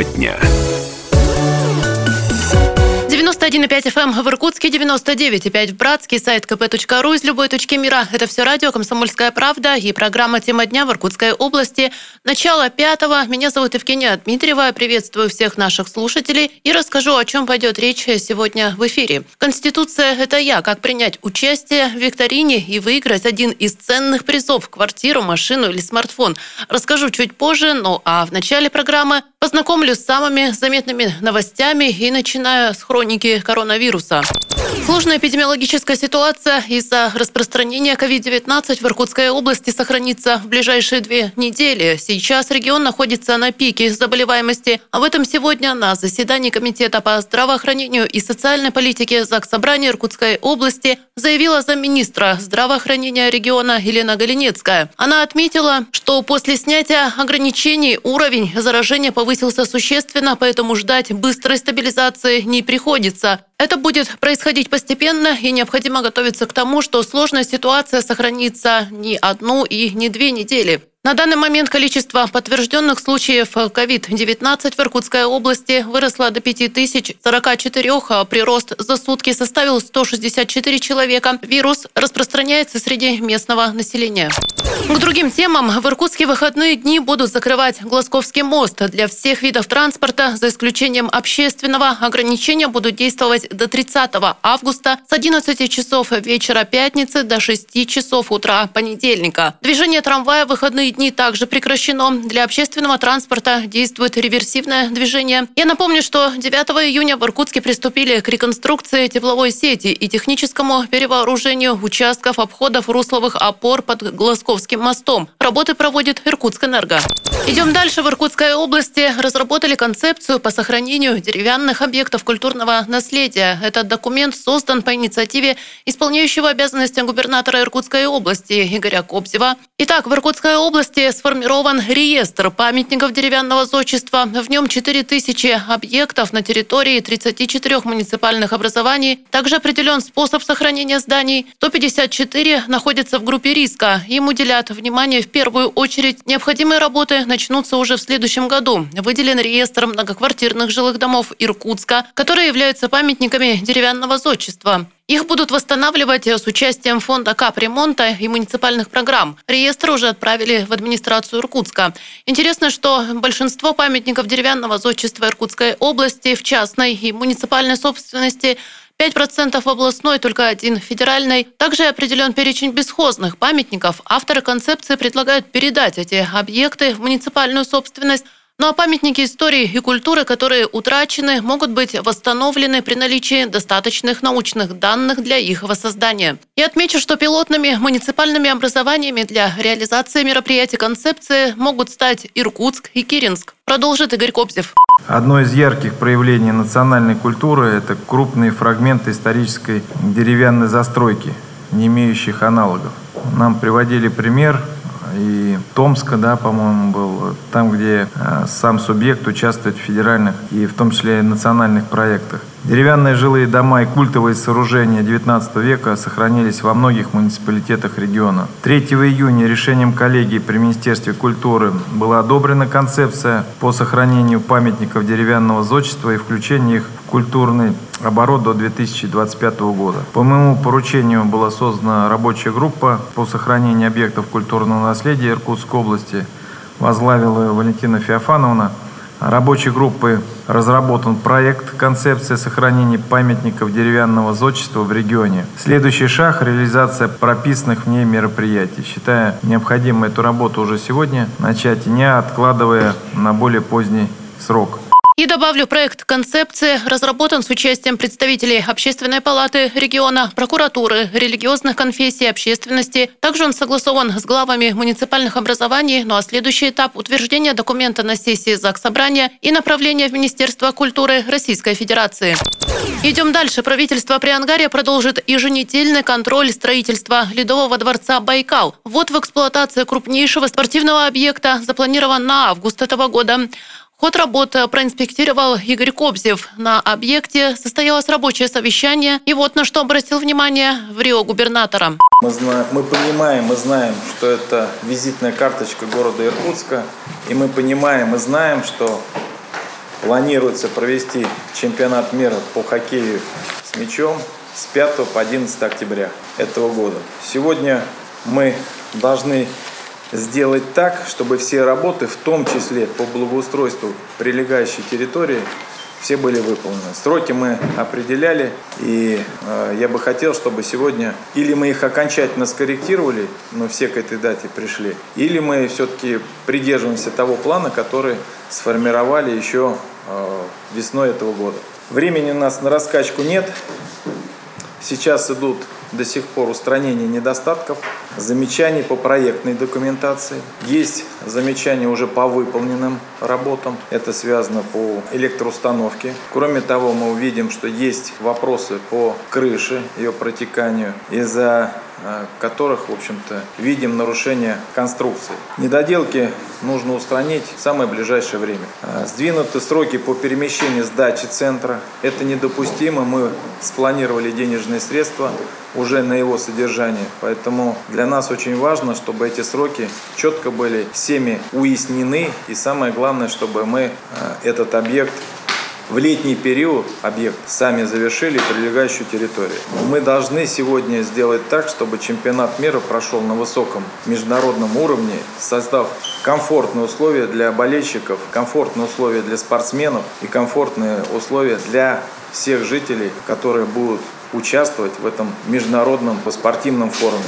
Тема дня. 91,5 FM в Иркутске, 99,5 в Братске, сайт kp.ru из любой точки мира. Это все радио «Комсомольская правда» и программа «Тема дня» в Иркутской области. Начало пятого. Меня зовут Евгения Дмитриева. Приветствую всех наших слушателей и расскажу, о чем пойдет речь сегодня в эфире. Конституция – это я. Как принять участие в викторине и выиграть один из ценных призов – квартиру, машину или смартфон. Расскажу чуть позже, ну а в начале программы познакомлю с самыми заметными новостями и начинаю с хроники коронавируса. Сложная эпидемиологическая ситуация из-за распространения COVID-19 в Иркутской области сохранится в ближайшие две недели. Сейчас регион находится на пике заболеваемости. Об этом сегодня на заседании Комитета по здравоохранению и социальной политике Заксобрания Иркутской области заявила замминистра здравоохранения региона Елена Галинецкая. Она отметила, что после снятия ограничений уровень заражения повысился существенно, поэтому ждать быстрой стабилизации не приходится. Это будет происходить постепенно, и необходимо готовиться к тому, что сложная ситуация сохранится не одну и не две недели. На данный момент количество подтвержденных случаев COVID-19 в Иркутской области выросло до 5044, а прирост за сутки составил 164 человека. Вирус распространяется среди местного населения. К другим темам. В Иркутске выходные дни будут закрывать Глазковский мост для всех видов транспорта, за исключением общественного. Ограничения будут действовать до 30 августа с 11 часов вечера пятницы до 6 часов утра понедельника. Движение трамвая в выходные дни также прекращено. Для общественного транспорта действует реверсивное движение. Я напомню, что 9 июня в Иркутске приступили к реконструкции тепловой сети и техническому перевооружению участков обходов русловых опор под Глазковским мостом. Работы проводит Иркутскэнерго. Идем дальше. В Иркутской области разработали концепцию по сохранению деревянных объектов культурного наследия. Этот документ создан по инициативе исполняющего обязанности губернатора Иркутской области Игоря Кобзева. Итак, в Иркутской области области сформирован реестр памятников деревянного зодчества. В нем 4000 объектов на территории 34 муниципальных образований. Также определен способ сохранения зданий. 154 находятся в группе риска. Им уделят внимание в первую очередь. Необходимые работы начнутся уже в следующем году. Выделен реестр многоквартирных жилых домов Иркутска, которые являются памятниками деревянного зодчества. Их будут восстанавливать с участием фонда капремонта и муниципальных программ. Реестр уже отправили в администрацию Иркутска. Интересно, что большинство памятников деревянного зодчества Иркутской области в частной и муниципальной собственности 5% областной, только один федеральный. Также определен перечень бесхозных памятников. Авторы концепции предлагают передать эти объекты в муниципальную собственность ну а памятники истории и культуры, которые утрачены, могут быть восстановлены при наличии достаточных научных данных для их воссоздания. И отмечу, что пилотными муниципальными образованиями для реализации мероприятий концепции могут стать Иркутск и Киринск. Продолжит Игорь Кобзев. Одно из ярких проявлений национальной культуры – это крупные фрагменты исторической деревянной застройки, не имеющих аналогов. Нам приводили пример и Томска, да, по-моему, был, там, где э, сам субъект участвует в федеральных и в том числе национальных проектах. Деревянные жилые дома и культовые сооружения XIX века сохранились во многих муниципалитетах региона. 3 июня решением коллегии при Министерстве культуры была одобрена концепция по сохранению памятников деревянного зодчества и включению их в культурный оборот до 2025 года. По моему поручению была создана рабочая группа по сохранению объектов культурного наследия Иркутской области. Возглавила Валентина Феофановна – рабочей группы разработан проект концепции сохранения памятников деревянного зодчества в регионе. Следующий шаг – реализация прописанных в ней мероприятий. Считая необходимо эту работу уже сегодня начать, не откладывая на более поздний срок. И добавлю, проект концепции разработан с участием представителей Общественной палаты региона, прокуратуры, религиозных конфессий, общественности. Также он согласован с главами муниципальных образований. Ну а следующий этап – утверждения документа на сессии ЗАГС Собрания и направление в Министерство культуры Российской Федерации. Идем дальше. Правительство Приангария продолжит еженедельный контроль строительства Ледового дворца «Байкал». Вот в эксплуатации крупнейшего спортивного объекта запланирован на август этого года. Ход работы проинспектировал Игорь Кобзев. На объекте состоялось рабочее совещание. И вот на что обратил внимание в Рио губернатора. Мы, знаем, мы понимаем, мы знаем, что это визитная карточка города Иркутска. И мы понимаем, мы знаем, что планируется провести чемпионат мира по хоккею с мячом с 5 по 11 октября этого года. Сегодня мы должны сделать так, чтобы все работы, в том числе по благоустройству прилегающей территории, все были выполнены. Сроки мы определяли, и э, я бы хотел, чтобы сегодня или мы их окончательно скорректировали, но все к этой дате пришли, или мы все-таки придерживаемся того плана, который сформировали еще э, весной этого года. Времени у нас на раскачку нет. Сейчас идут до сих пор устранение недостатков, замечаний по проектной документации. Есть замечания уже по выполненным работам. Это связано по электроустановке. Кроме того, мы увидим, что есть вопросы по крыше, ее протеканию. Из-за Э, которых, в общем-то, видим нарушение конструкции. Недоделки нужно устранить в самое ближайшее время. Э, сдвинуты сроки по перемещению сдачи центра. Это недопустимо. Мы спланировали денежные средства уже на его содержание. Поэтому для нас очень важно, чтобы эти сроки четко были всеми уяснены. И самое главное, чтобы мы э, этот объект в летний период объект сами завершили прилегающую территорию. Мы должны сегодня сделать так, чтобы чемпионат мира прошел на высоком международном уровне, создав комфортные условия для болельщиков, комфортные условия для спортсменов и комфортные условия для всех жителей, которые будут участвовать в этом международном спортивном форуме.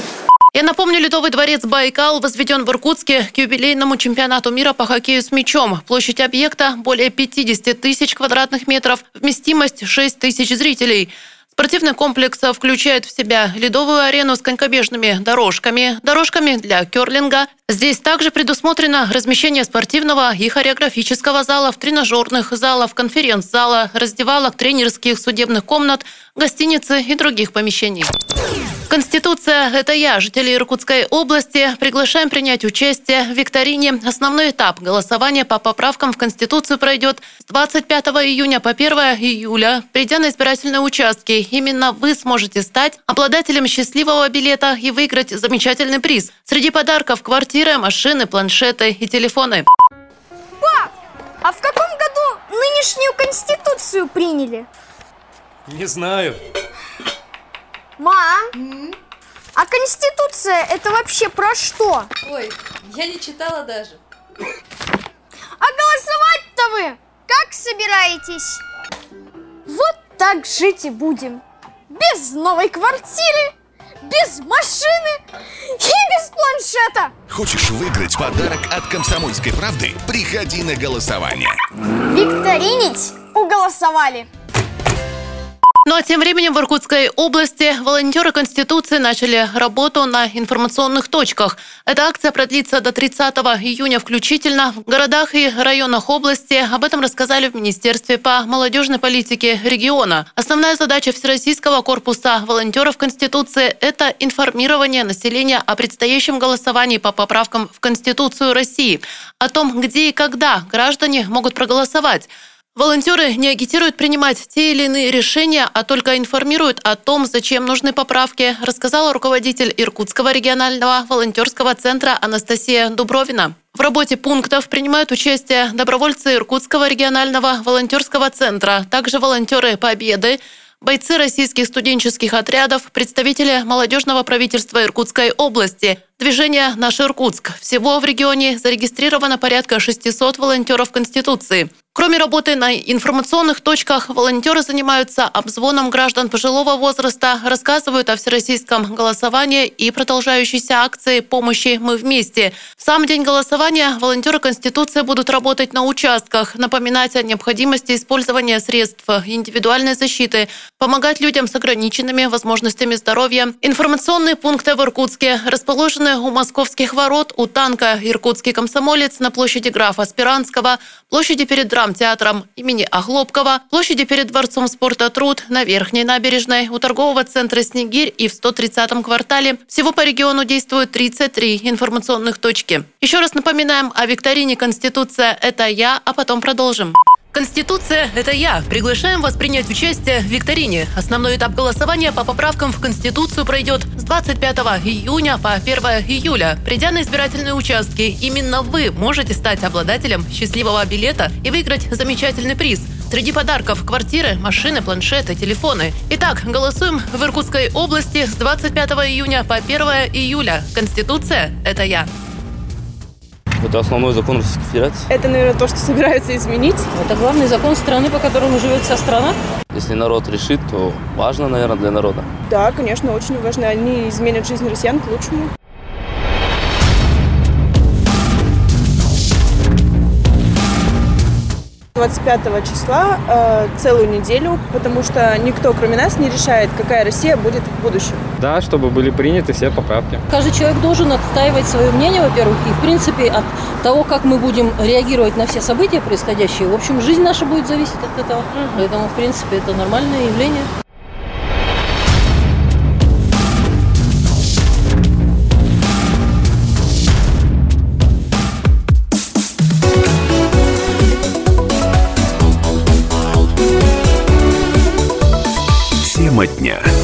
Я напомню, Ледовый дворец Байкал возведен в Иркутске к юбилейному чемпионату мира по хоккею с мячом. Площадь объекта более 50 тысяч квадратных метров, вместимость 6 тысяч зрителей. Спортивный комплекс включает в себя ледовую арену с конькобежными дорожками, дорожками для керлинга. Здесь также предусмотрено размещение спортивного и хореографического залов, тренажерных залов, конференц-зала, раздевалок, тренерских, судебных комнат, гостиницы и других помещений. Конституция – это я, жители Иркутской области. Приглашаем принять участие в викторине. Основной этап голосования по поправкам в Конституцию пройдет с 25 июня по 1 июля. Придя на избирательные участки, именно вы сможете стать обладателем счастливого билета и выиграть замечательный приз. Среди подарков – квартиры, машины, планшеты и телефоны. Пап, а в каком году нынешнюю Конституцию приняли? Не знаю. Мам, а Конституция это вообще про что? Ой, я не читала даже. А голосовать-то вы как собираетесь? Вот так жить и будем. Без новой квартиры, без машины и без планшета. Хочешь выиграть подарок от «Комсомольской правды»? Приходи на голосование. Викторинить уголосовали. Ну а тем временем в Иркутской области волонтеры Конституции начали работу на информационных точках. Эта акция продлится до 30 июня включительно в городах и районах области. Об этом рассказали в Министерстве по молодежной политике региона. Основная задача Всероссийского корпуса волонтеров Конституции – это информирование населения о предстоящем голосовании по поправкам в Конституцию России, о том, где и когда граждане могут проголосовать. Волонтеры не агитируют принимать те или иные решения, а только информируют о том, зачем нужны поправки, рассказала руководитель Иркутского регионального волонтерского центра Анастасия Дубровина. В работе пунктов принимают участие добровольцы Иркутского регионального волонтерского центра, также волонтеры Победы, бойцы российских студенческих отрядов, представители молодежного правительства Иркутской области, движение «Наш Иркутск». Всего в регионе зарегистрировано порядка 600 волонтеров Конституции. Кроме работы на информационных точках, волонтеры занимаются обзвоном граждан пожилого возраста, рассказывают о всероссийском голосовании и продолжающейся акции помощи «Мы вместе». В сам день голосования волонтеры Конституции будут работать на участках, напоминать о необходимости использования средств индивидуальной защиты, помогать людям с ограниченными возможностями здоровья. Информационные пункты в Иркутске расположены у московских ворот, у танка «Иркутский комсомолец» на площади графа Спиранского, площади перед драмтеатром имени Охлопкова, площади перед Дворцом спорта «Труд», на Верхней набережной, у торгового центра «Снегирь» и в 130-м квартале. Всего по региону действуют 33 информационных точки. Еще раз напоминаем о викторине «Конституция – это я», а потом продолжим. Конституция – это я. Приглашаем вас принять участие в викторине. Основной этап голосования по поправкам в Конституцию пройдет с 25 июня по 1 июля. Придя на избирательные участки, именно вы можете стать обладателем счастливого билета и выиграть замечательный приз. Среди подарков – квартиры, машины, планшеты, телефоны. Итак, голосуем в Иркутской области с 25 июня по 1 июля. Конституция – это я. Это основной закон Российской Федерации. Это, наверное, то, что собираются изменить. Это главный закон страны, по которому живет вся страна. Если народ решит, то важно, наверное, для народа. Да, конечно, очень важно. Они изменят жизнь россиян к лучшему. 25 числа э, целую неделю, потому что никто, кроме нас, не решает, какая Россия будет в будущем. Да, чтобы были приняты все поправки. Каждый человек должен отстаивать свое мнение, во-первых, и, в принципе, от того, как мы будем реагировать на все события происходящие. В общем, жизнь наша будет зависеть от этого. Поэтому, в принципе, это нормальное явление. Тема дня.